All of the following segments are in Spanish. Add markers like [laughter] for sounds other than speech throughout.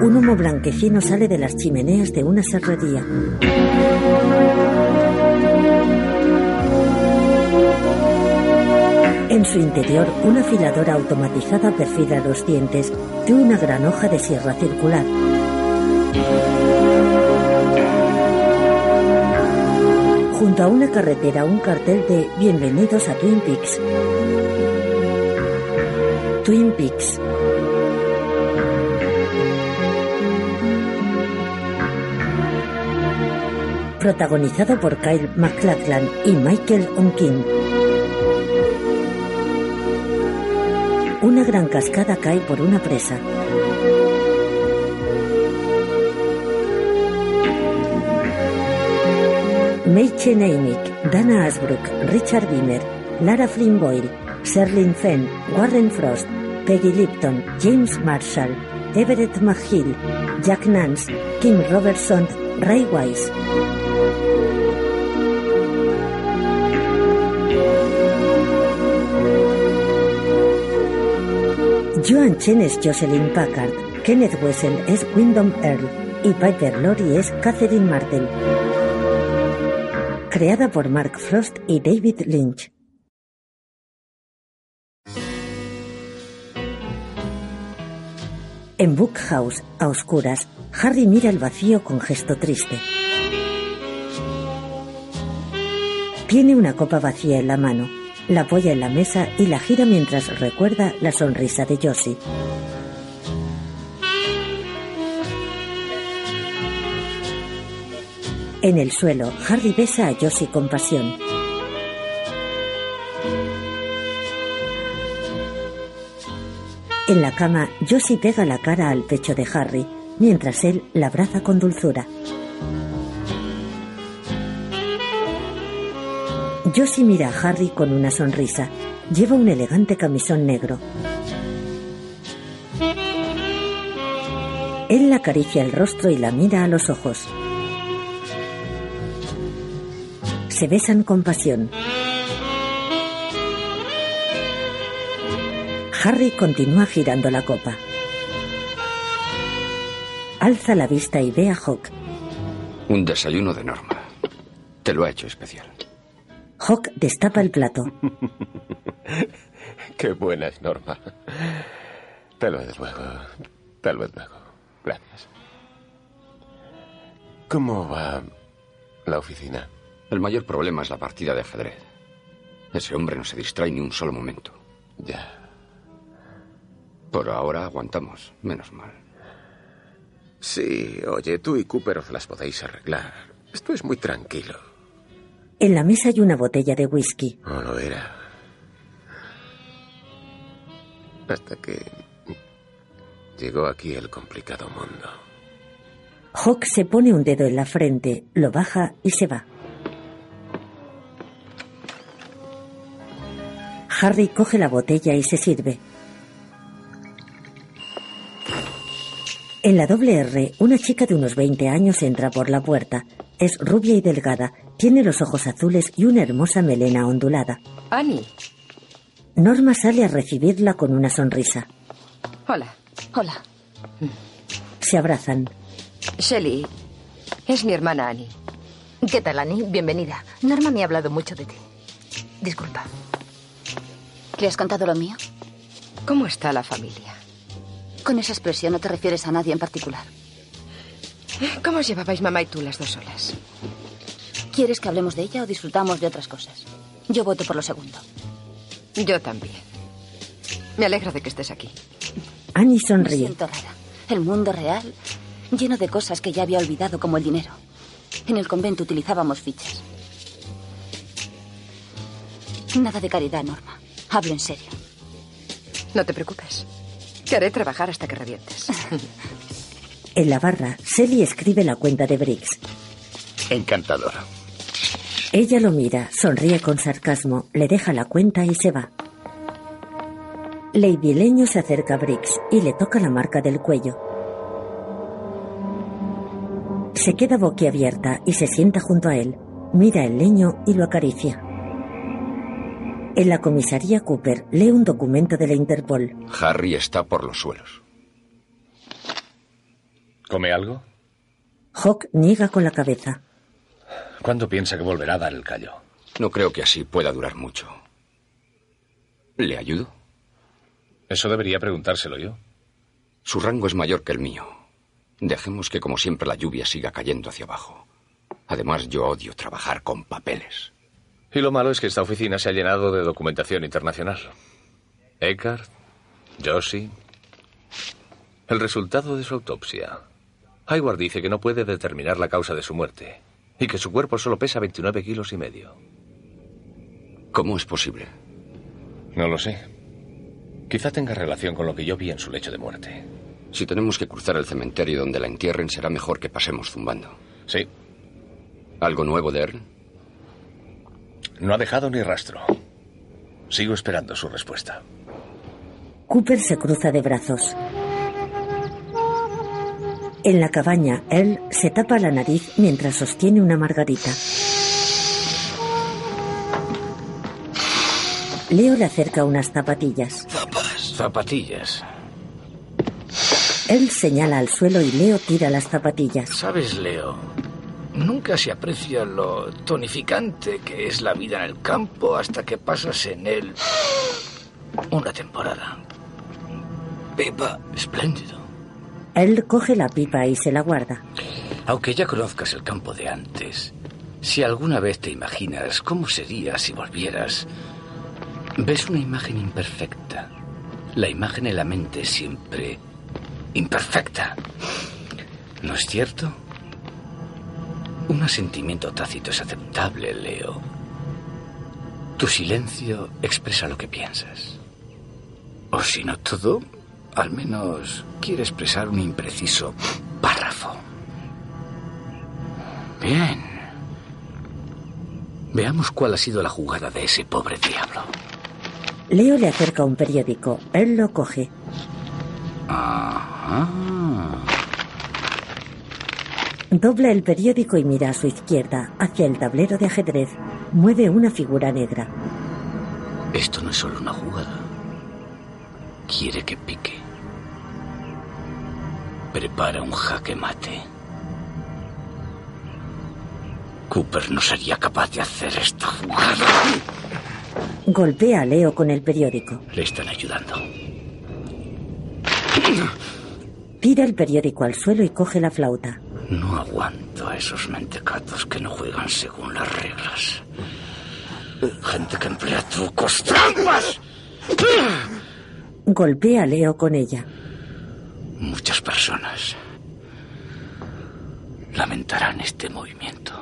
Un humo blanquecino sale de las chimeneas de una serrería. En su interior, una afiladora automatizada perfila los dientes de una gran hoja de sierra circular. Junto a una carretera, un cartel de Bienvenidos a Twin Peaks. Twin Peaks. Protagonizado por Kyle MacLachlan y Michael Onkin. Una gran cascada cae por una presa. Meiche Neinick, Dana Asbrook, Richard Beamer, Lara Flynn Boyle, Serling Fenn, Warren Frost, Peggy Lipton, James Marshall, Everett McGill, Jack Nance, Kim Robertson, Ray Wise. Joan Chen es Jocelyn Packard, Kenneth Wessel es Wyndham Earl y Piper Laurie es Catherine Martel. Creada por Mark Frost y David Lynch. En Book House, a oscuras, Harry mira el vacío con gesto triste. Tiene una copa vacía en la mano, la apoya en la mesa y la gira mientras recuerda la sonrisa de Josie. En el suelo, Harry besa a Josie con pasión. En la cama, Josie pega la cara al pecho de Harry, mientras él la abraza con dulzura. Josie mira a Harry con una sonrisa. Lleva un elegante camisón negro. Él la acaricia el rostro y la mira a los ojos. Se besan con pasión. Harry continúa girando la copa. Alza la vista y ve a Hawk. Un desayuno de norma. Te lo ha hecho especial. Hawk destapa el plato. [laughs] Qué buena es Norma. Tal vez luego. Tal vez luego. Gracias. ¿Cómo va la oficina? El mayor problema es la partida de ajedrez. Ese hombre no se distrae ni un solo momento. Ya. Por ahora aguantamos, menos mal. Sí, oye, tú y Cooper os las podéis arreglar. Esto es muy tranquilo. En la mesa hay una botella de whisky. No lo era. Hasta que llegó aquí el complicado mundo. Hawk se pone un dedo en la frente, lo baja y se va. Harry coge la botella y se sirve. En la doble R, una chica de unos 20 años entra por la puerta. Es rubia y delgada, tiene los ojos azules y una hermosa melena ondulada. Annie. Norma sale a recibirla con una sonrisa. Hola. Hola. Se abrazan. Shelly. Es mi hermana Annie. ¿Qué tal, Annie? Bienvenida. Norma me ha hablado mucho de ti. Disculpa. ¿Le has contado lo mío? ¿Cómo está la familia? Con esa expresión no te refieres a nadie en particular. ¿Cómo os llevabais mamá y tú las dos solas? ¿Quieres que hablemos de ella o disfrutamos de otras cosas? Yo voto por lo segundo. Yo también. Me alegra de que estés aquí. Annie Me sonríe. siento rara. El mundo real, lleno de cosas que ya había olvidado, como el dinero. En el convento utilizábamos fichas. Nada de caridad, Norma. Hablo en serio. No te preocupes. Te haré trabajar hasta que revientes. En la barra, Sally escribe la cuenta de Briggs. Encantador. Ella lo mira, sonríe con sarcasmo, le deja la cuenta y se va. Lady Leño se acerca a Briggs y le toca la marca del cuello. Se queda boquiabierta y se sienta junto a él. Mira el leño y lo acaricia. En la comisaría Cooper lee un documento de la Interpol. Harry está por los suelos. ¿Come algo? Hawk niega con la cabeza. ¿Cuándo piensa que volverá a dar el callo? No creo que así pueda durar mucho. ¿Le ayudo? Eso debería preguntárselo yo. Su rango es mayor que el mío. Dejemos que, como siempre, la lluvia siga cayendo hacia abajo. Además, yo odio trabajar con papeles. Y lo malo es que esta oficina se ha llenado de documentación internacional. Eckhart, Josie. El resultado de su autopsia. Hayward dice que no puede determinar la causa de su muerte y que su cuerpo solo pesa 29 kilos y medio. ¿Cómo es posible? No lo sé. Quizá tenga relación con lo que yo vi en su lecho de muerte. Si tenemos que cruzar el cementerio donde la entierren, será mejor que pasemos zumbando. Sí. ¿Algo nuevo de Earl? No ha dejado ni rastro. Sigo esperando su respuesta. Cooper se cruza de brazos. En la cabaña, él se tapa la nariz mientras sostiene una margarita. Leo le acerca unas zapatillas. Zapatillas. Él señala al suelo y Leo tira las zapatillas. ¿Sabes, Leo? Nunca se aprecia lo tonificante que es la vida en el campo hasta que pasas en él una temporada. Pipa, espléndido. Él coge la pipa y se la guarda. Aunque ya conozcas el campo de antes, si alguna vez te imaginas cómo sería si volvieras, ves una imagen imperfecta. La imagen en la mente siempre imperfecta. ¿No es cierto? Un asentimiento tácito es aceptable, Leo. Tu silencio expresa lo que piensas. O si no todo, al menos quiere expresar un impreciso párrafo. Bien. Veamos cuál ha sido la jugada de ese pobre diablo. Leo le acerca un periódico. Él lo coge. Ajá. Dobla el periódico y mira a su izquierda, hacia el tablero de ajedrez. Mueve una figura negra. Esto no es solo una jugada. Quiere que pique. Prepara un jaque mate. Cooper no sería capaz de hacer esta jugada. Golpea a Leo con el periódico. Le están ayudando. Tira el periódico al suelo y coge la flauta. No aguanto a esos mentecatos que no juegan según las reglas. Gente que emplea trucos, trampas. Golpea a Leo con ella. Muchas personas lamentarán este movimiento.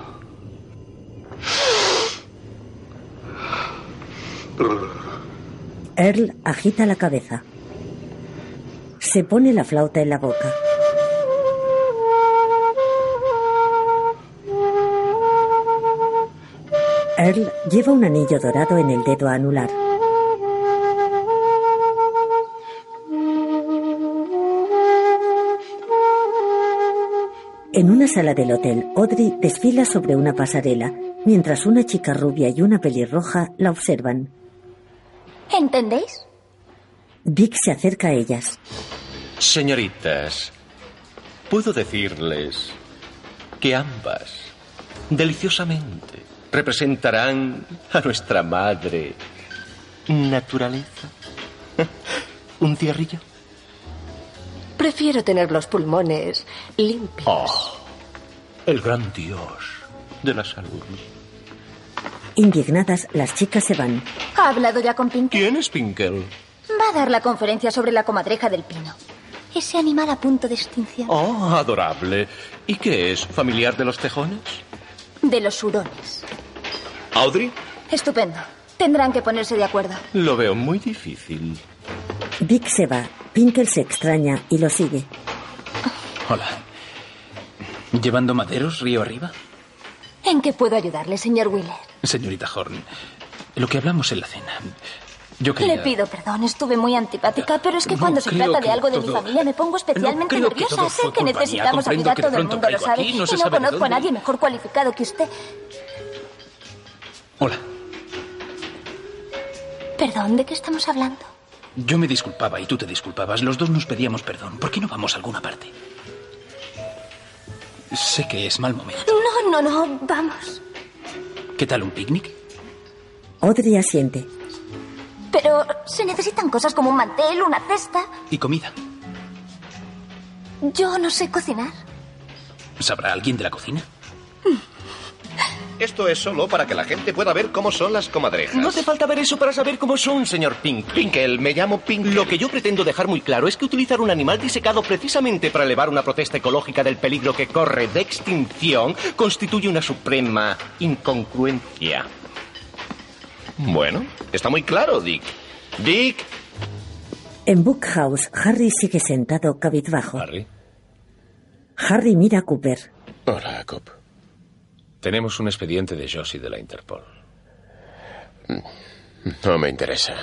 Earl agita la cabeza. Se pone la flauta en la boca. Earl lleva un anillo dorado en el dedo anular. En una sala del hotel, Audrey desfila sobre una pasarela, mientras una chica rubia y una pelirroja la observan. ¿Entendéis? Dick se acerca a ellas. Señoritas, puedo decirles que ambas, deliciosamente, representarán a nuestra madre naturaleza. [laughs] ¿Un cigarrillo? Prefiero tener los pulmones limpios. Oh, el gran dios de la salud. Indignadas, las chicas se van. ¿Ha hablado ya con Pinker? ¿Quién es Pinkel? Va a dar la conferencia sobre la comadreja del pino. Ese animal a punto de extinción. Oh, adorable. ¿Y qué es? ¿Familiar de los tejones? De los hurones. ¿Audrey? Estupendo. Tendrán que ponerse de acuerdo. Lo veo muy difícil. Dick se va. Pinkel se extraña y lo sigue. Hola. ¿Llevando maderos río arriba? ¿En qué puedo ayudarle, señor Wheeler? Señorita Horn, lo que hablamos en la cena. Yo quería... Le pido perdón, estuve muy antipática, pero es que No, cuando se trata de algo de mi familia me pongo especialmente No, creo que nerviosa. Sé que necesitamos ayuda, todo el mundo lo sabe. aquí, no y no sabe conozco a nadie mejor cualificado que usted. Hola. Perdón, ¿de qué estamos hablando? Yo me disculpaba y tú te disculpabas. Los dos nos pedíamos perdón. ¿Por qué no vamos a alguna parte? Sé que es mal momento. No, no, no, vamos. ¿Qué tal un picnic? Audrey asiente. Pero se necesitan cosas como un mantel, una cesta. Y comida. Yo no sé cocinar. ¿Sabrá alguien de la cocina? Esto es solo para que la gente pueda ver cómo son las comadrejas. No hace falta ver eso para saber cómo son, señor Pink. Pinkel, me llamo Pink. Lo que yo pretendo dejar muy claro es que utilizar un animal disecado precisamente para elevar una protesta ecológica del peligro que corre de extinción constituye una suprema incongruencia. Bueno, está muy claro, Dick. Dick. En Bookhouse, Harry sigue sentado cabizbajo. Harry. Harry mira a Cooper. Hola, Cop. Tenemos un expediente de Josie de la Interpol. No me interesa.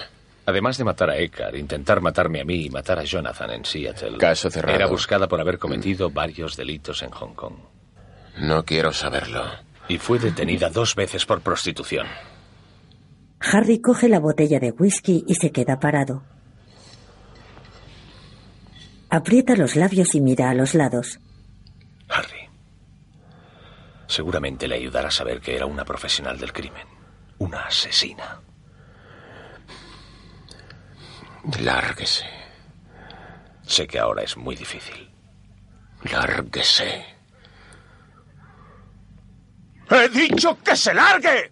Además de matar a Eckhart, intentar matarme a mí y matar a Jonathan en Seattle. Caso cerrado. Era buscada por haber cometido varios delitos en Hong Kong. No quiero saberlo. Y fue detenida dos veces por prostitución. Harry coge la botella de whisky y se queda parado. Aprieta los labios y mira a los lados. Harry. Seguramente le ayudará a saber que era una profesional del crimen. Una asesina. Lárguese. Sé que ahora es muy difícil. Lárguese. ¡He dicho que se largue!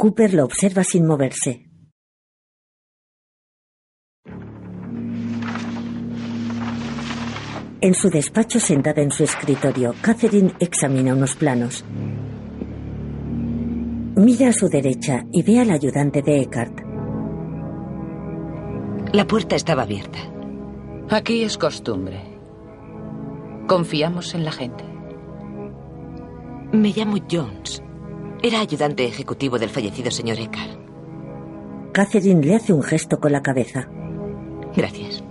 Cooper lo observa sin moverse. En su despacho, sentada en su escritorio, Catherine examina unos planos. Mira a su derecha y ve al ayudante de Eckhart. La puerta estaba abierta. Aquí es costumbre. Confiamos en la gente. Me llamo Jones. Era ayudante ejecutivo del fallecido señor Eckhart. Catherine le hace un gesto con la cabeza. Gracias.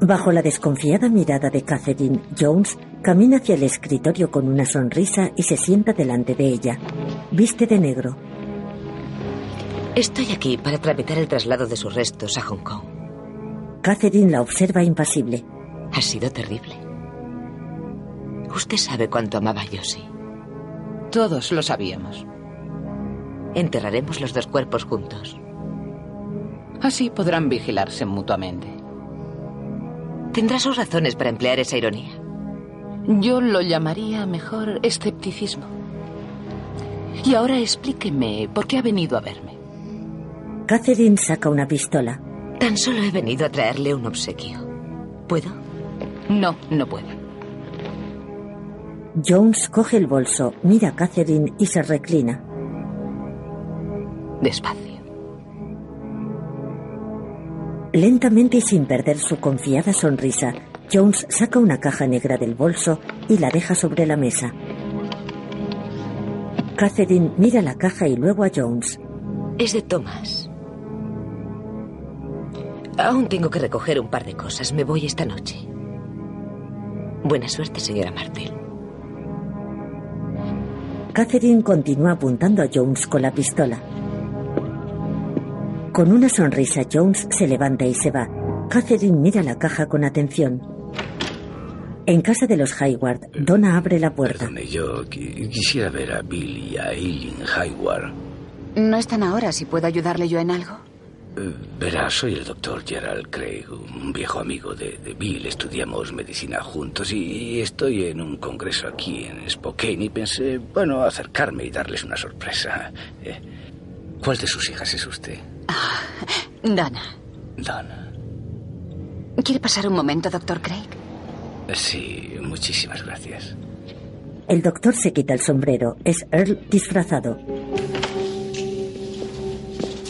Bajo la desconfiada mirada de Catherine, Jones camina hacia el escritorio con una sonrisa y se sienta delante de ella. Viste de negro. Estoy aquí para tramitar el traslado de sus restos a Hong Kong. Catherine la observa impasible. Ha sido terrible. Usted sabe cuánto amaba a Josie. Todos lo sabíamos. Enterraremos los dos cuerpos juntos. Así podrán vigilarse mutuamente. Tendrá sus razones para emplear esa ironía. Yo lo llamaría mejor escepticismo. Y ahora explíqueme por qué ha venido a verme. Catherine saca una pistola. Tan solo he venido a traerle un obsequio. ¿Puedo? No, no puede. Jones coge el bolso, mira a Catherine y se reclina. Despacio. Lentamente y sin perder su confiada sonrisa, Jones saca una caja negra del bolso y la deja sobre la mesa. Catherine mira la caja y luego a Jones. Es de Thomas. Aún tengo que recoger un par de cosas. Me voy esta noche. Buena suerte, señora Martel. Catherine continúa apuntando a Jones con la pistola. Con una sonrisa, Jones se levanta y se va. Catherine mira la caja con atención. En casa de los Hayward, Donna abre la puerta. Perdone, yo qui- quisiera ver a Bill y a Eileen Hayward. No están ahora, si puedo ayudarle yo en algo. Verá, soy el doctor Gerald Craig, un viejo amigo de, de Bill. Estudiamos medicina juntos y, y estoy en un congreso aquí en Spokane y pensé, bueno, acercarme y darles una sorpresa. Eh, ¿Cuál de sus hijas es usted? Dana. Donna. ¿Quiere pasar un momento, doctor Craig? Sí, muchísimas gracias. El doctor se quita el sombrero. Es Earl disfrazado.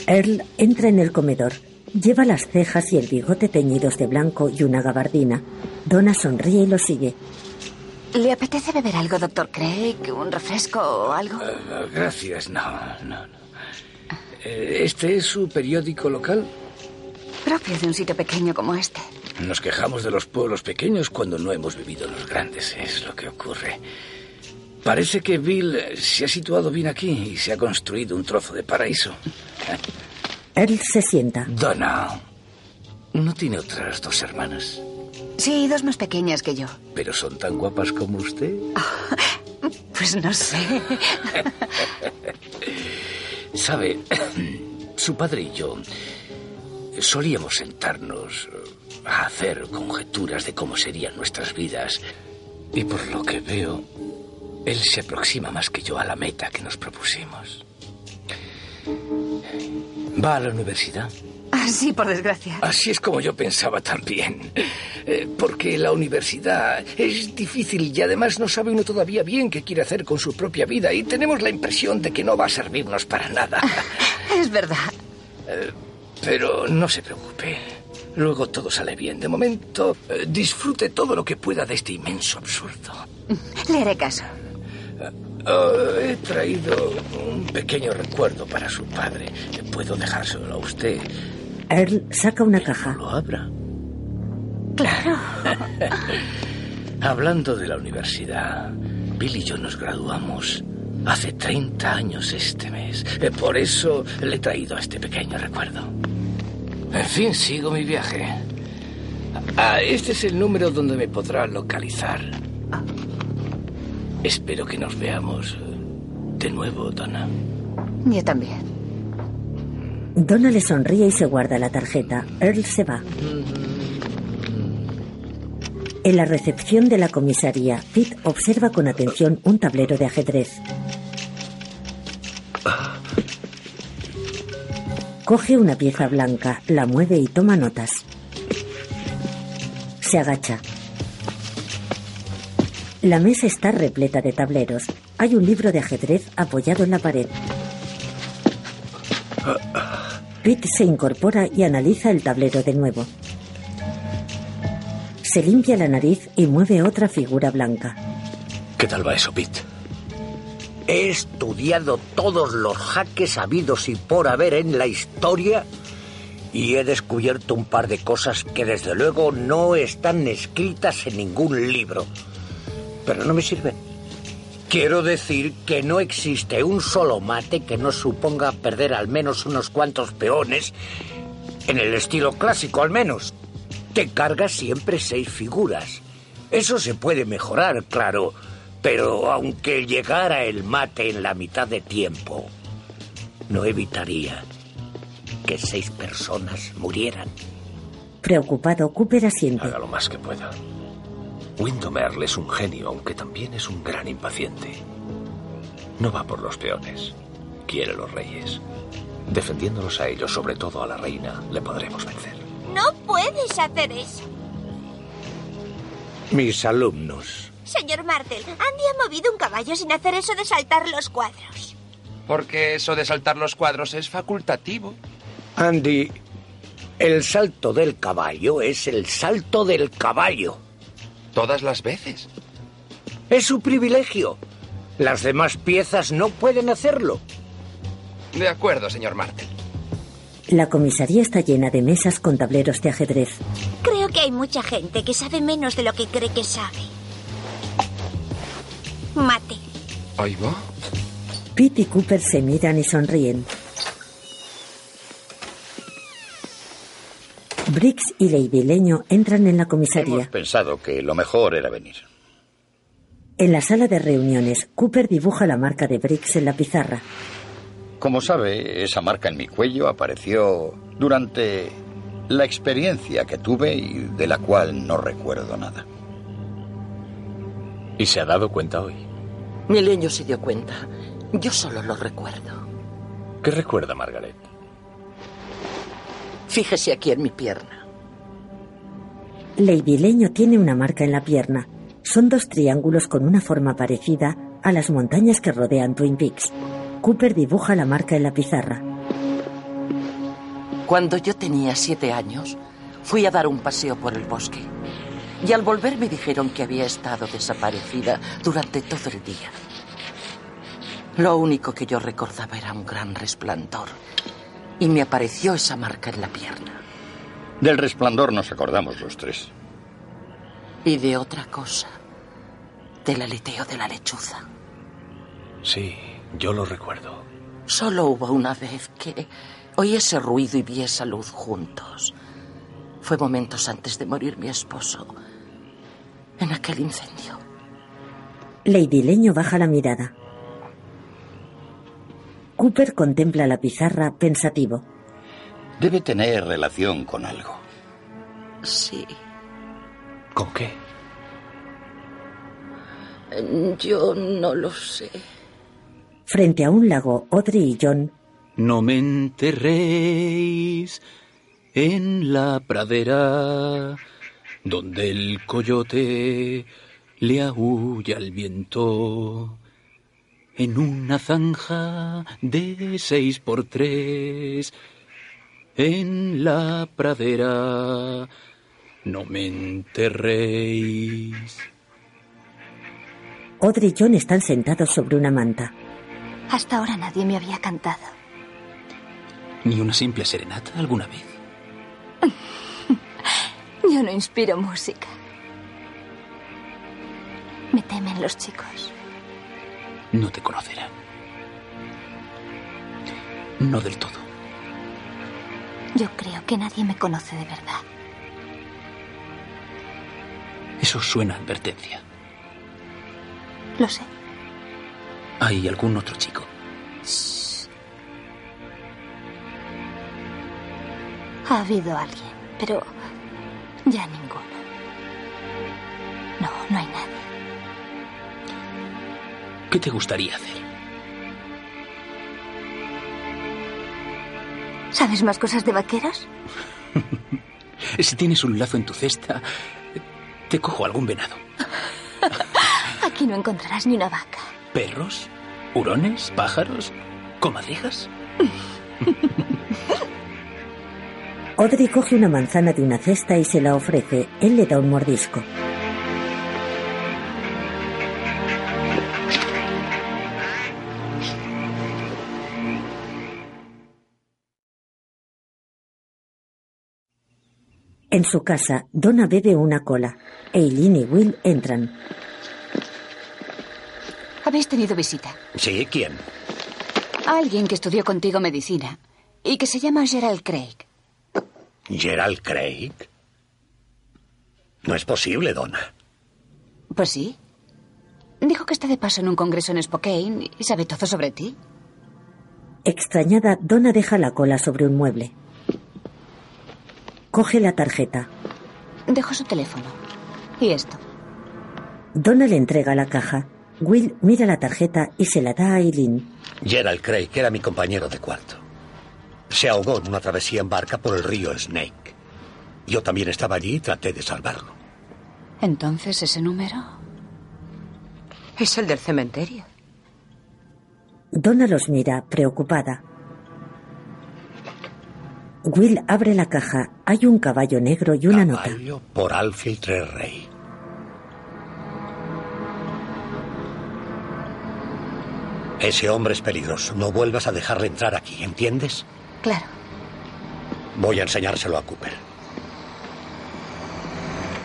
Earl entra en el comedor. Lleva las cejas y el bigote teñidos de blanco y una gabardina. Donna sonríe y lo sigue. ¿Le apetece beber algo, doctor Craig? ¿Un refresco o algo? Eh, Gracias, no, no, no. Eh, ¿Este es su periódico local? Propio de un sitio pequeño como este. Nos quejamos de los pueblos pequeños cuando no hemos vivido los grandes, es lo que ocurre. Parece que Bill eh, se ha situado bien aquí y se ha construido un trozo de paraíso. Earl se sienta. Donna, ¿no tiene otras dos hermanas? Sí, dos más pequeñas que yo. ¿Pero son tan guapas como usted? [laughs] Pues no sé. [laughs] Sabe, [clears throat] su padre y yo solíamos sentarnos a hacer conjeturas de cómo serían nuestras vidas. Y por lo que veo, él se aproxima más que yo a la meta que nos propusimos. ¿Va a la universidad? Ah, sí, por desgracia. Así es como yo pensaba también. Eh, porque la universidad es difícil y además no sabe uno todavía bien qué quiere hacer con su propia vida y tenemos la impresión de que no va a servirnos para nada. [laughs] Es verdad. Eh, pero no se preocupe. Luego todo sale bien. De momento, eh, disfrute todo lo que pueda de este inmenso absurdo. Le haré caso. Oh, he traído un pequeño recuerdo para su padre. Puedo dejárselo a usted. Earl saca una caja. Lo abra. Claro. [laughs] Hablando de la universidad, Bill y yo nos graduamos hace 30 años este mes. Eh, Por eso le he traído este pequeño recuerdo. En fin, sigo mi viaje. Ah, este es el número donde me podrá localizar. Espero que nos veamos eh, de nuevo, Donna. Yo también. Donna le sonríe y se guarda la tarjeta. Earl se va. En la recepción de la comisaría, Pete observa con atención un tablero de ajedrez. Coge una pieza blanca, la mueve y toma notas. Se agacha. La mesa está repleta de tableros. Hay un libro de ajedrez apoyado en la pared. Pete se incorpora y analiza el tablero de nuevo. Se limpia la nariz y mueve otra figura blanca. ¿Qué tal va eso, Pete? He estudiado todos los jaques habidos y por haber en la historia y he descubierto un par de cosas que desde luego no están escritas en ningún libro. Pero no me sirven. Quiero decir que no existe un solo mate que no suponga perder al menos unos cuantos peones, en el estilo clásico al menos. Te cargas siempre seis figuras. Eso se puede mejorar, claro, pero aunque llegara el mate en la mitad de tiempo, no evitaría que seis personas murieran. Preocupado, Cooper asiente. Haga lo más que pueda. Windomer es un genio, aunque también es un gran impaciente. No va por los peones. Quiere los reyes. Defendiéndolos a ellos, sobre todo a la reina, le podremos vencer. No puedes hacer eso. Mis alumnos. Señor Martel, Andy ha movido un caballo sin hacer eso de saltar los cuadros. Porque eso de saltar los cuadros es facultativo. Andy, el salto del caballo es el salto del caballo. Todas las veces. Es su privilegio. Las demás piezas no pueden hacerlo. De acuerdo, señor Martel. La comisaría está llena de mesas con tableros de ajedrez. Creo que hay mucha gente que sabe menos de lo que cree que sabe. Mate. Ahí va. Pete y Cooper se miran y sonríen. Briggs y Lady Leño entran en la comisaría. Hemos pensado que lo mejor era venir. En la sala de reuniones, Cooper dibuja la marca de Briggs en la pizarra. Como sabe, esa marca en mi cuello apareció durante la experiencia que tuve y de la cual no recuerdo nada. ¿Y se ha dado cuenta hoy? Mi leño se dio cuenta. Yo solo lo recuerdo. ¿Qué recuerda, Margaret? Fíjese aquí en mi pierna. Lady Leño tiene una marca en la pierna. Son dos triángulos con una forma parecida a las montañas que rodean Twin Peaks. Cooper dibuja la marca en la pizarra. Cuando yo tenía siete años, fui a dar un paseo por el bosque. Y al volver me dijeron que había estado desaparecida durante todo el día. Lo único que yo recordaba era un gran resplandor. Y me apareció esa marca en la pierna. Del resplandor nos acordamos los tres. Y de otra cosa. Del aleteo de la lechuza. Sí, yo lo recuerdo. Solo hubo una vez que Oí ese ruido y vi esa luz juntos. Fue momentos antes de morir mi esposo. En aquel incendio. Lady Leño baja la mirada. Cooper contempla la pizarra pensativo. Debe tener relación con algo. Sí. ¿Con qué? Yo no lo sé. Frente a un lago, Audrey y John. No me enterréis en la pradera donde el coyote le aúlla al viento. En una zanja de seis por tres, en la pradera, no me enterréis. Audrey y John están sentados sobre una manta. Hasta ahora nadie me había cantado. ¿Ni una simple serenata alguna vez? [laughs] Yo no inspiro música. Me temen los chicos. No te conocerán. No del todo. Yo creo que nadie me conoce de verdad. Eso suena a advertencia. Lo sé. ¿Hay algún otro chico? Ha habido alguien, pero ya ninguno. No, no hay nadie. ¿Qué te gustaría hacer? ¿Sabes más cosas de vaqueros? [laughs] si tienes un lazo en tu cesta, te cojo algún venado. [laughs] Aquí no encontrarás ni una vaca. ¿Perros? ¿Hurones? ¿Pájaros? ¿Comadrejas? [laughs] Audrey coge una manzana de una cesta y se la ofrece. Él le da un mordisco. En su casa, Donna bebe una cola. Eileen y Will entran. Habéis tenido visita. Sí, ¿quién? Alguien que estudió contigo medicina y que se llama Gerald Craig. ¿Gerald Craig? No es posible, Donna. Pues sí. Dijo que está de paso en un congreso en Spokane y sabe todo sobre ti. Extrañada, Donna deja la cola sobre un mueble. Coge la tarjeta. Dejo su teléfono. Y esto. Donna le entrega la caja. Will mira la tarjeta y se la da a Eileen. Gerald Craig era mi compañero de cuarto. Se ahogó en una travesía en barca por el río Snake. Yo también estaba allí y traté de salvarlo. Entonces, ¿ese número? Es el del cementerio. Donna los mira, preocupada. Will abre la caja. Hay un caballo negro y una nota. Caballo por Alfil Rey. Ese hombre es peligroso. No vuelvas a dejarle entrar aquí, ¿entiendes? Claro. Voy a enseñárselo a Cooper.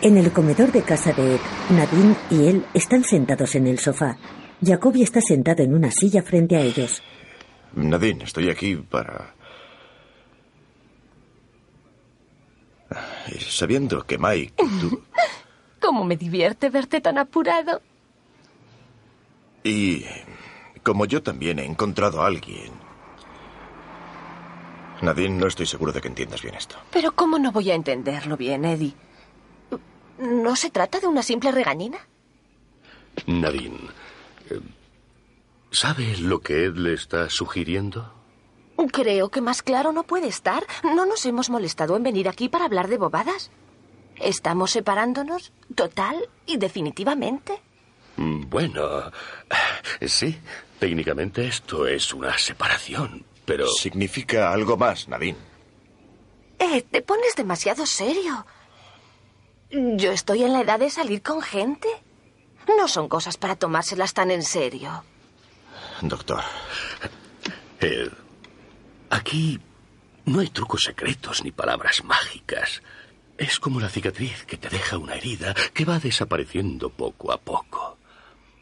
En el comedor de casa de Ed, Nadine y él están sentados en el sofá. Jacoby está sentado en una silla frente a ellos. Nadine, estoy aquí para... Y sabiendo que Mike tú... [laughs] ¿Cómo me divierte verte tan apurado? Y como yo también he encontrado a alguien... Nadine, no estoy seguro de que entiendas bien esto. Pero ¿cómo no voy a entenderlo bien, Eddie? ¿No se trata de una simple regañina? Nadine, eh, ¿sabe lo que Ed le está sugiriendo? Creo que más claro no puede estar. No nos hemos molestado en venir aquí para hablar de bobadas. Estamos separándonos total y definitivamente. Mm, Bueno, sí, técnicamente esto es una separación, pero... Significa algo más, Nadine. Eh, te pones demasiado serio. Yo estoy en la edad de salir con gente. No son cosas para tomárselas tan en serio. Doctor. Ed, aquí no hay trucos secretos ni palabras mágicas. Es como la cicatriz que te deja una herida que va desapareciendo poco a poco.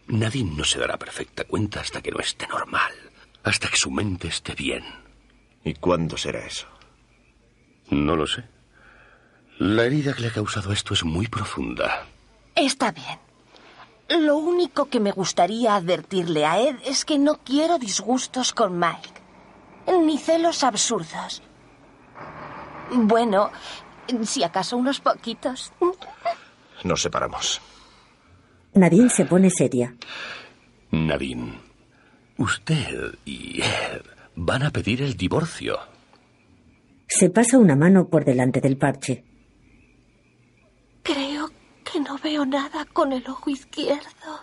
Nadine no se dará perfecta cuenta hasta que no esté normal, hasta que su mente esté bien. ¿Y cuándo será eso? No lo sé. La herida que le ha causado esto es muy profunda. Está bien. Lo único que me gustaría advertirle a Ed es que no quiero disgustos con Mike. Ni celos absurdos. Bueno, si acaso unos poquitos. Nos separamos. Nadine se pone seria. Nadine, usted y Ed van a pedir el divorcio. Se pasa una mano por delante del parche. Creo que no veo nada con el ojo izquierdo.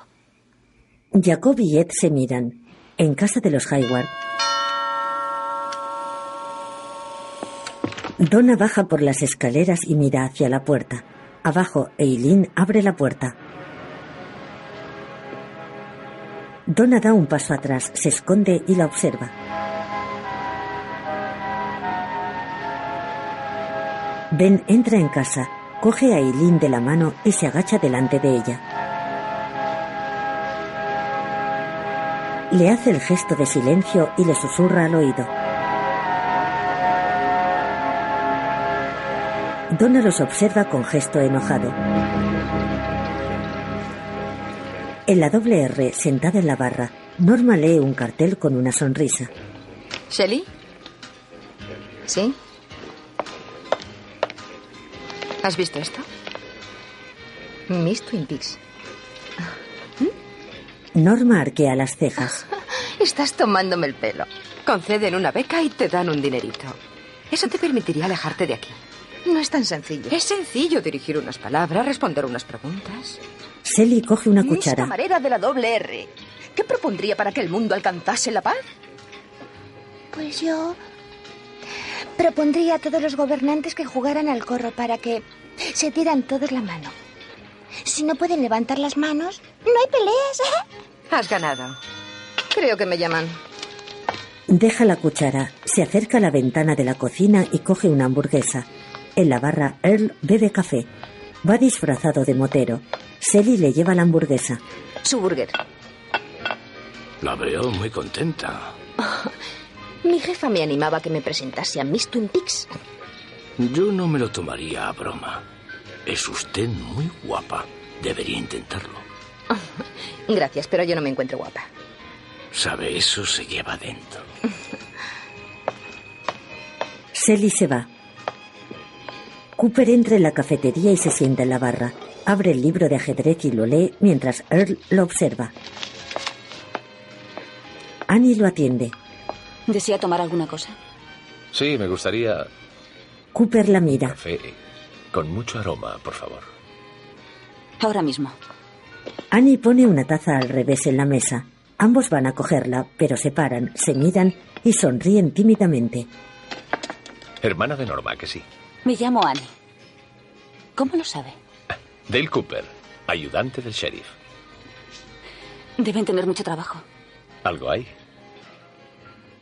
Jacob y Ed se miran. En casa de los Hayward. Donna baja por las escaleras y mira hacia la puerta. Abajo, Eileen abre la puerta. Donna da un paso atrás, se esconde y la observa. Ben entra en casa, coge a Eileen de la mano y se agacha delante de ella. Le hace el gesto de silencio y le susurra al oído. Donna los observa con gesto enojado. En la doble R, sentada en la barra, Norma lee un cartel con una sonrisa. ¿Shelly? ¿Sí? ¿Has visto esto? Miss Twin Peaks. Norma arquea las cejas. [laughs] Estás tomándome el pelo. Conceden una beca y te dan un dinerito. Eso te permitiría alejarte de aquí. No es tan sencillo. Es sencillo dirigir unas palabras, responder unas preguntas. Sally coge una Miss cuchara. camarera de la doble R. ¿Qué propondría para que el mundo alcanzase la paz? Pues yo propondría a todos los gobernantes que jugaran al corro para que se tiran todos la mano. Si no pueden levantar las manos, no hay peleas. Has ganado. Creo que me llaman. Deja la cuchara, se acerca a la ventana de la cocina y coge una hamburguesa. En la barra, Earl bebe café. Va disfrazado de motero. Sally le lleva la hamburguesa. Su burger. La veo muy contenta. [laughs] Mi jefa me animaba a que me presentase a Miss Twin Peaks. Yo no me lo tomaría a broma. Es usted muy guapa. Debería intentarlo. [laughs] Gracias, pero yo no me encuentro guapa. Sabe, eso se lleva dentro. Sally se va. Cooper entra en la cafetería y se sienta en la barra. Abre el libro de ajedrez y lo lee mientras Earl lo observa. Annie lo atiende. ¿Desea tomar alguna cosa? Sí, me gustaría Cooper la mira. café con mucho aroma, por favor. Ahora mismo. Annie pone una taza al revés en la mesa. Ambos van a cogerla, pero se paran, se miran y sonríen tímidamente. Hermana de Norma, que sí. Me llamo Annie. ¿Cómo lo sabe? Dale Cooper, ayudante del sheriff. Deben tener mucho trabajo. ¿Algo hay?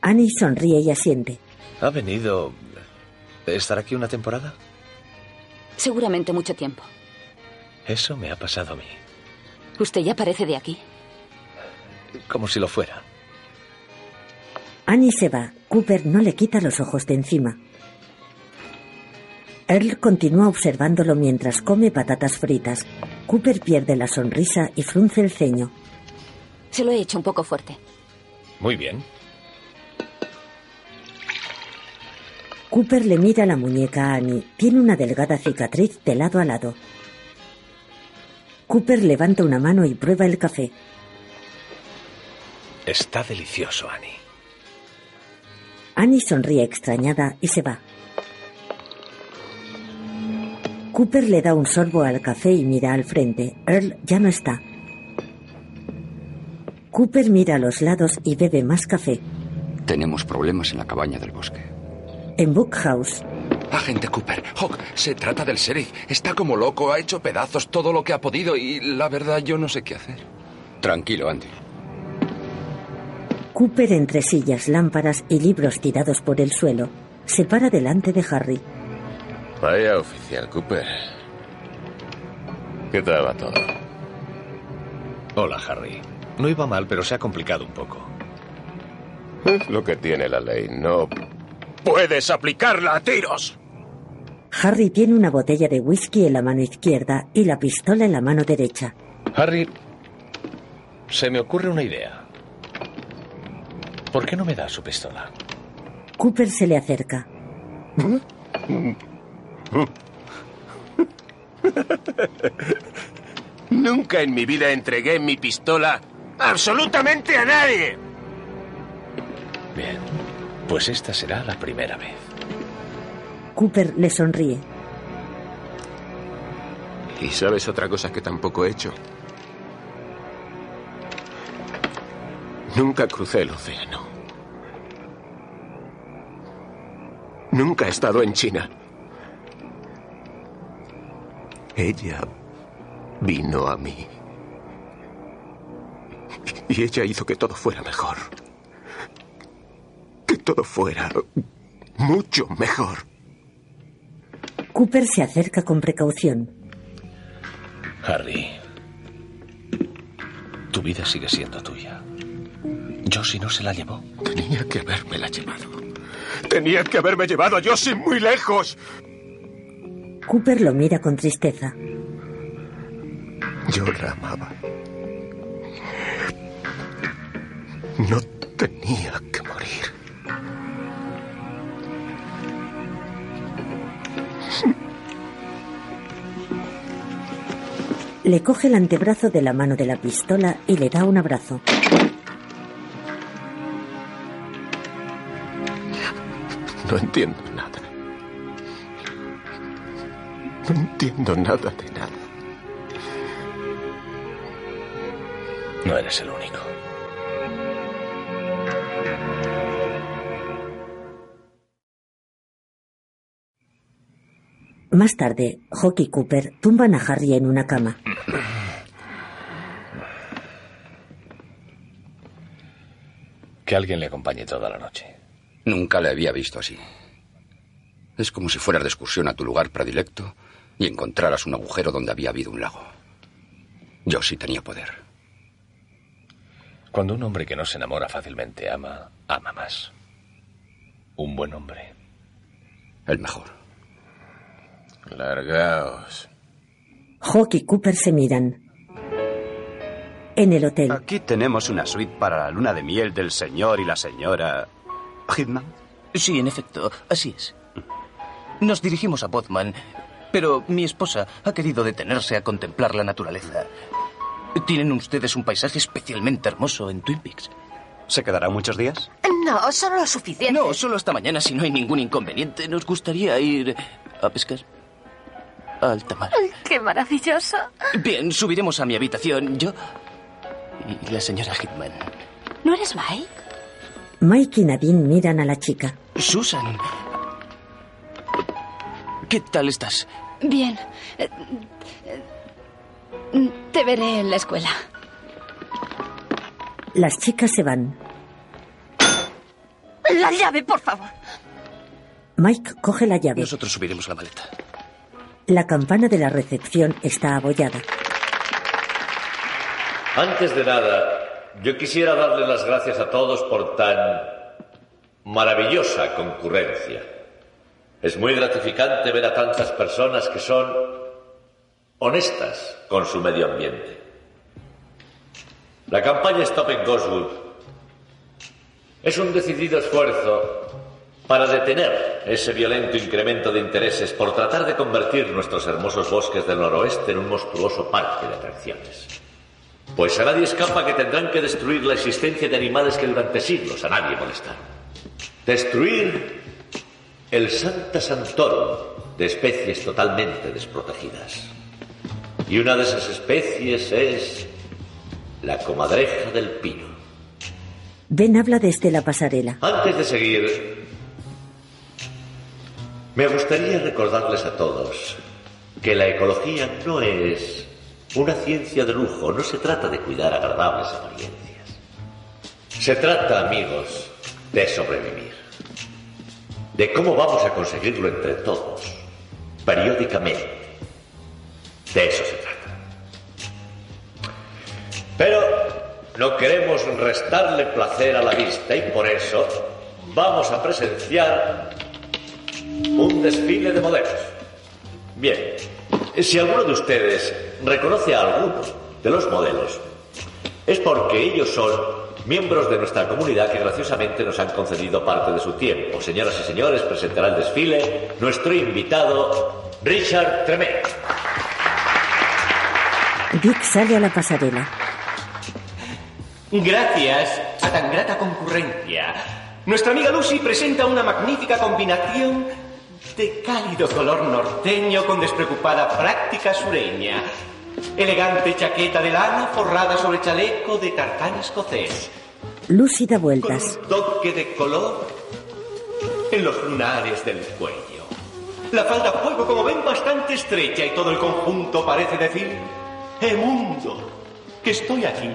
Annie sonríe y asiente. ¿Ha venido... estar aquí una temporada? Seguramente mucho tiempo. Eso me ha pasado a mí. Usted ya parece de aquí. Como si lo fuera. Annie se va. Cooper no le quita los ojos de encima. Earl continúa observándolo mientras come patatas fritas. Cooper pierde la sonrisa y frunce el ceño. Se lo he hecho un poco fuerte. Muy bien. Cooper le mira la muñeca a Annie. Tiene una delgada cicatriz de lado a lado. Cooper levanta una mano y prueba el café. Está delicioso, Annie. Annie sonríe extrañada y se va. Cooper le da un sorbo al café y mira al frente. Earl ya no está. Cooper mira a los lados y bebe más café. Tenemos problemas en la cabaña del bosque. En Bookhouse, Agente Cooper, Hawk, se trata del sheriff. Está como loco, ha hecho pedazos todo lo que ha podido y la verdad yo no sé qué hacer. Tranquilo, Andy. Cooper entre sillas, lámparas y libros tirados por el suelo, se para delante de Harry. Vaya oficial Cooper. ¿Qué tal va todo? Hola, Harry. No iba mal, pero se ha complicado un poco. Es lo que tiene la ley. No puedes aplicarla a tiros. Harry tiene una botella de whisky en la mano izquierda y la pistola en la mano derecha. Harry, se me ocurre una idea. ¿Por qué no me da su pistola? Cooper se le acerca. [laughs] Nunca en mi vida entregué mi pistola absolutamente a nadie. Bien, pues esta será la primera vez. Cooper le sonríe. ¿Y sabes otra cosa que tampoco he hecho? Nunca crucé el océano. Nunca he estado en China. Ella vino a mí. Y ella hizo que todo fuera mejor. Que todo fuera mucho mejor. Cooper se acerca con precaución. Harry, tu vida sigue siendo tuya. Josie no se la llevó. Tenía que haberme la llevado. Tenía que haberme llevado a Josie muy lejos. Cooper lo mira con tristeza. Yo la amaba. No tenía que morir. Le coge el antebrazo de la mano de la pistola y le da un abrazo. No entiendo nada. No entiendo nada de nada. No eres el único. Más tarde, Hawk y Cooper tumban a Harry en una cama. Que alguien le acompañe toda la noche. Nunca le había visto así. Es como si fueras de excursión a tu lugar predilecto y encontraras un agujero donde había habido un lago. Yo sí tenía poder. Cuando un hombre que no se enamora fácilmente ama, ama más. Un buen hombre. El mejor. Largaos. Hawk y Cooper se miran. En el hotel, Aquí tenemos una suite para la luna de miel del señor y la señora Hitman. Sí, en efecto, así es. Nos dirigimos a Bodman, pero mi esposa ha querido detenerse a contemplar la naturaleza. Tienen ustedes un paisaje especialmente hermoso en Twin Peaks. ¿Se quedará muchos días? No, solo lo suficiente. No, solo hasta mañana si no hay ningún inconveniente. Nos gustaría ir a pescar. Al tamar. Ay, ¡Qué maravilloso! Bien, subiremos a mi habitación. Yo y la señora Hitman. ¿No eres Mike? Mike y Nadine miran a la chica. Susan. ¿Qué tal estás? Bien. Te veré en la escuela. Las chicas se van. La llave, por favor. Mike coge la llave. Nosotros subiremos la maleta. La campana de la recepción está abollada. Antes de nada, yo quisiera darle las gracias a todos por tan maravillosa concurrencia. Es muy gratificante ver a tantas personas que son honestas con su medio ambiente. La campaña Stop en Goswood es un decidido esfuerzo para detener ese violento incremento de intereses por tratar de convertir nuestros hermosos bosques del noroeste en un monstruoso parque de atracciones. Pues a nadie escapa que tendrán que destruir la existencia de animales que durante siglos a nadie molestaron. Destruir el Santa Santorum de especies totalmente desprotegidas. Y una de esas especies es la comadreja del pino. Ben habla desde la pasarela. Antes de seguir, me gustaría recordarles a todos que la ecología no es una ciencia de lujo, no se trata de cuidar agradables apariencias. Se trata, amigos, de sobrevivir. De cómo vamos a conseguirlo entre todos, periódicamente. De eso se trata. Pero no queremos restarle placer a la vista y por eso vamos a presenciar un desfile de modelos. Bien, si alguno de ustedes reconoce a alguno de los modelos, es porque ellos son miembros de nuestra comunidad que graciosamente nos han concedido parte de su tiempo. Señoras y señores, presentará el desfile nuestro invitado Richard Tremé. Dick sale a la pasarela. Gracias a tan grata concurrencia, nuestra amiga Lucy presenta una magnífica combinación de cálido color norteño con despreocupada práctica sureña. Elegante chaqueta de lana forrada sobre chaleco de tartán escocés. Lucy da vueltas. Toque de color en los lunares del cuello. La falda a fuego, como ven, bastante estrecha y todo el conjunto parece decir, ¡Eh mundo! Que estoy aquí.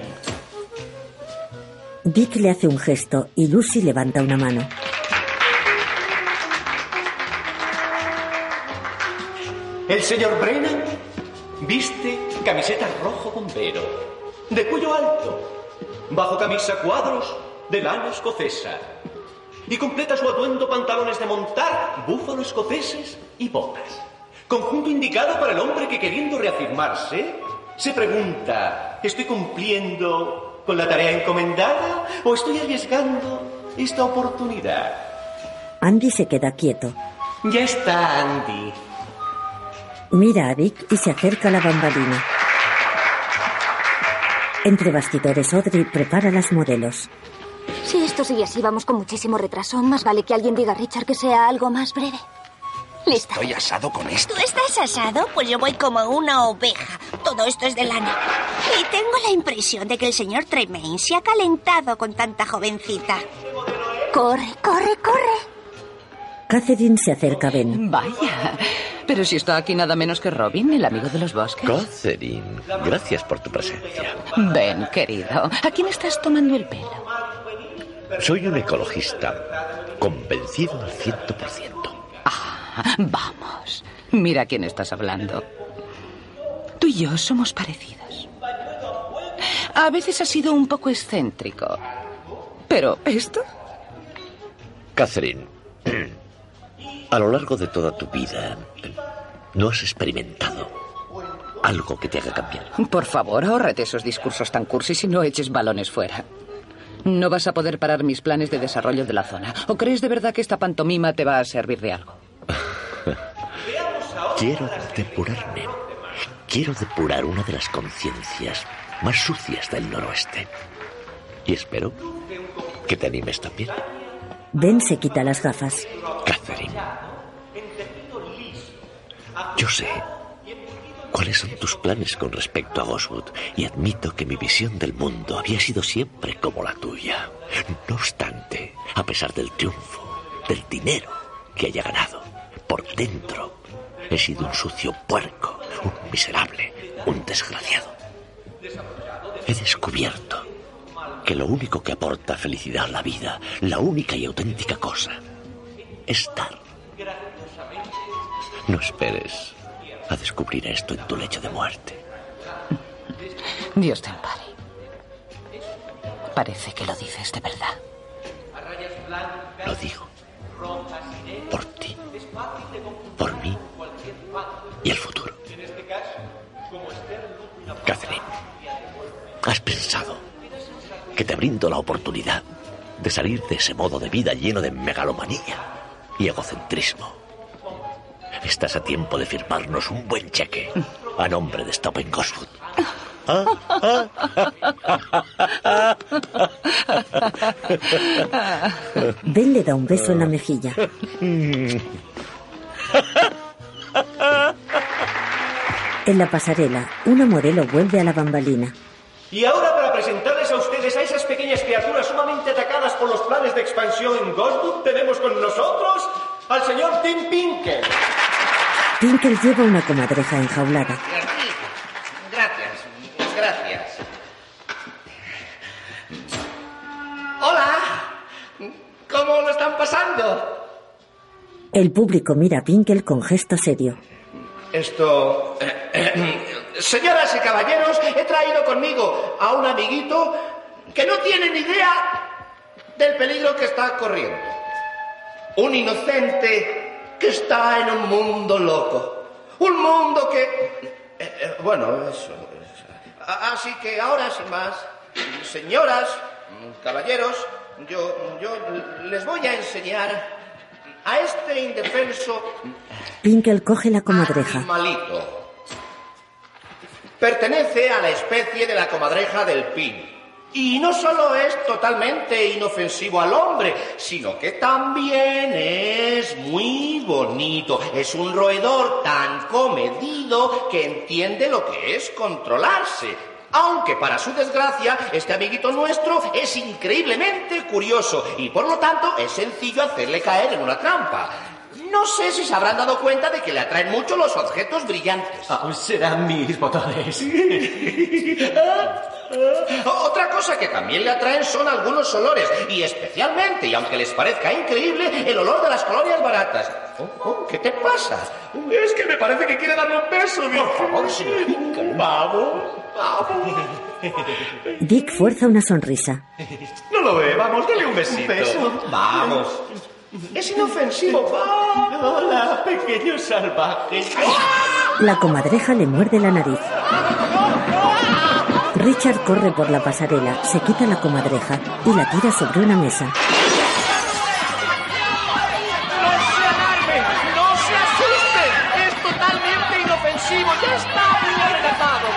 Dick le hace un gesto y Lucy levanta una mano. El señor Brennan viste camiseta rojo bombero, de cuello alto, bajo camisa cuadros de lana escocesa. Y completa su atuendo pantalones de montar, búfalos escoceses y botas. Conjunto indicado para el hombre que queriendo reafirmarse, se pregunta, ¿estoy cumpliendo con la tarea encomendada o estoy arriesgando esta oportunidad? Andy se queda quieto. Ya está, Andy. Mira a Dick y se acerca a la bambalina. Entre bastidores, Audrey prepara las modelos. Si esto sigue así, vamos con muchísimo retraso. Más vale que alguien diga a Richard que sea algo más breve. Lista. Estoy asado con esto. ¿Tú estás asado? Pues yo voy como una oveja. Todo esto es de lana. Y tengo la impresión de que el señor Tremaine se ha calentado con tanta jovencita. Corre, corre, corre. Catherine se acerca a Ben. Vaya, pero si está aquí nada menos que Robin, el amigo de los bosques. Catherine, gracias por tu presencia. Ben, querido, ¿a quién estás tomando el pelo? Soy un ecologista, convencido al ciento por ciento. Ah, vamos, mira a quién estás hablando. Tú y yo somos parecidos. A veces has sido un poco excéntrico. Pero esto... Catherine, [clears throat] a lo largo de toda tu vida, ¿no has experimentado algo que te haga cambiar? Por favor, ahórrate esos discursos tan cursis y no eches balones fuera. No vas a poder parar mis planes de desarrollo de la zona. ¿O crees de verdad que esta pantomima te va a servir de algo? [laughs] Quiero depurarme. Quiero depurar una de las conciencias más sucias del noroeste. Y espero que te animes también. Ben se quita las gafas. Catherine. Yo sé cuáles son tus planes con respecto a Goswood y admito que mi visión del mundo había sido siempre como la tuya. No obstante, a pesar del triunfo, del dinero que haya ganado, por dentro he sido un sucio puerco, un miserable, un desgraciado. He descubierto que lo único que aporta felicidad a la vida, la única y auténtica cosa, es dar. No esperes a descubrir esto en tu lecho de muerte. Dios te ampare. Parece que lo dices de verdad. Lo digo. Por ti. Por mí. Y el futuro. Catherine, ¿has pensado que te brindo la oportunidad de salir de ese modo de vida lleno de megalomanía y egocentrismo? Estás a tiempo de firmarnos un buen cheque a nombre de Stop en Goswood. Ben le da un beso en la mejilla. En la pasarela, una modelo vuelve a la bambalina. Y ahora para presentarles a ustedes a esas pequeñas criaturas sumamente atacadas por los planes de expansión en Ghostwood, tenemos con nosotros al señor Tim Pinker. Tinker lleva una comadreja enjaulada. Gracias, gracias. Hola, ¿cómo lo están pasando? El público mira a Pinkel con gesto serio. Esto... [clears throat] Señoras y caballeros, he traído conmigo a un amiguito que no tiene ni idea del peligro que está corriendo. Un inocente que está en un mundo loco. Un mundo que... eh, eh, bueno, eso... Así que ahora, sin más, señoras, caballeros, yo, yo les voy a enseñar a este indefenso Pinkle coge la comadreja. malito. Pertenece a la especie de la comadreja del pin. Y no solo es totalmente inofensivo al hombre, sino que también es muy bonito. Es un roedor tan comedido que entiende lo que es controlarse. Aunque para su desgracia, este amiguito nuestro es increíblemente curioso y por lo tanto es sencillo hacerle caer en una trampa. No sé si se habrán dado cuenta de que le atraen mucho los objetos brillantes. serán mis botones. [laughs] Otra cosa que también le atraen son algunos olores, y especialmente, y aunque les parezca increíble, el olor de las colonias baratas. Oh, oh, ¿Qué te pasa? Es que me parece que quiere darme un beso, Por favor, señor. [laughs] Vamos, vamos. Dick fuerza una sonrisa. No lo ve, vamos, dale un besito. ¿Un beso? Vamos. Es inofensivo. Hola, pequeño salvaje. La comadreja le muerde la nariz. Richard corre por la pasarela, se quita la comadreja y la tira sobre una mesa. ¡No se alarme! ¡No se asuste! ¡Es totalmente inofensivo! ¡Ya está muy amenazado!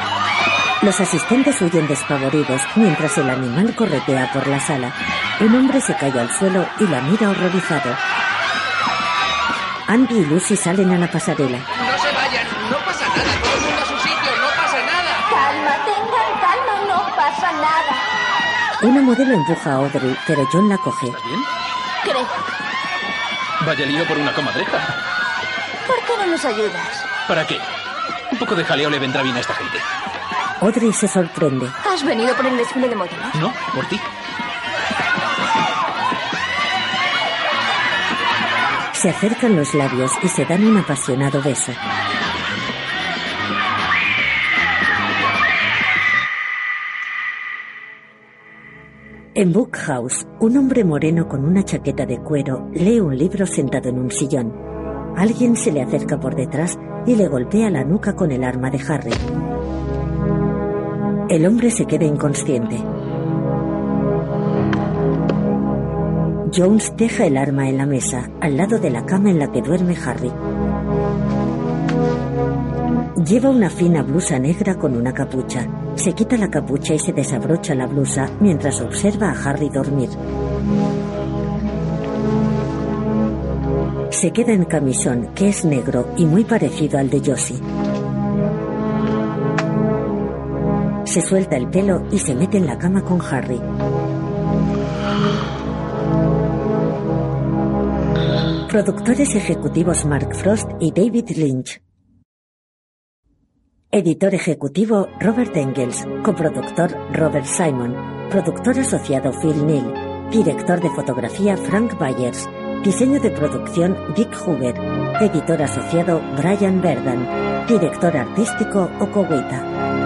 Los asistentes huyen despavoridos mientras el animal corretea por la sala. Un hombre se cae al suelo y la mira horrorizado. Andy y Lucy salen a la pasarela. Una modelo empuja a Audrey, pero John la coge. Creo. Vaya lío por una comadreja. ¿Por qué no nos ayudas? ¿Para qué? Un poco de jaleo le vendrá bien a esta gente. Audrey se sorprende. ¿Has venido por el desfile de modelos? No, por ti. Se acercan los labios y se dan un apasionado beso. En Book House, un hombre moreno con una chaqueta de cuero lee un libro sentado en un sillón. Alguien se le acerca por detrás y le golpea la nuca con el arma de Harry. El hombre se queda inconsciente. Jones deja el arma en la mesa, al lado de la cama en la que duerme Harry. Lleva una fina blusa negra con una capucha. Se quita la capucha y se desabrocha la blusa mientras observa a Harry dormir. Se queda en camisón, que es negro y muy parecido al de Josie. Se suelta el pelo y se mete en la cama con Harry. Productores ejecutivos Mark Frost y David Lynch. Editor ejecutivo Robert Engels. Coproductor Robert Simon. Productor asociado Phil Neal. Director de fotografía Frank Byers. Diseño de producción Dick Hoover. Editor asociado Brian Verdan. Director artístico Okowita.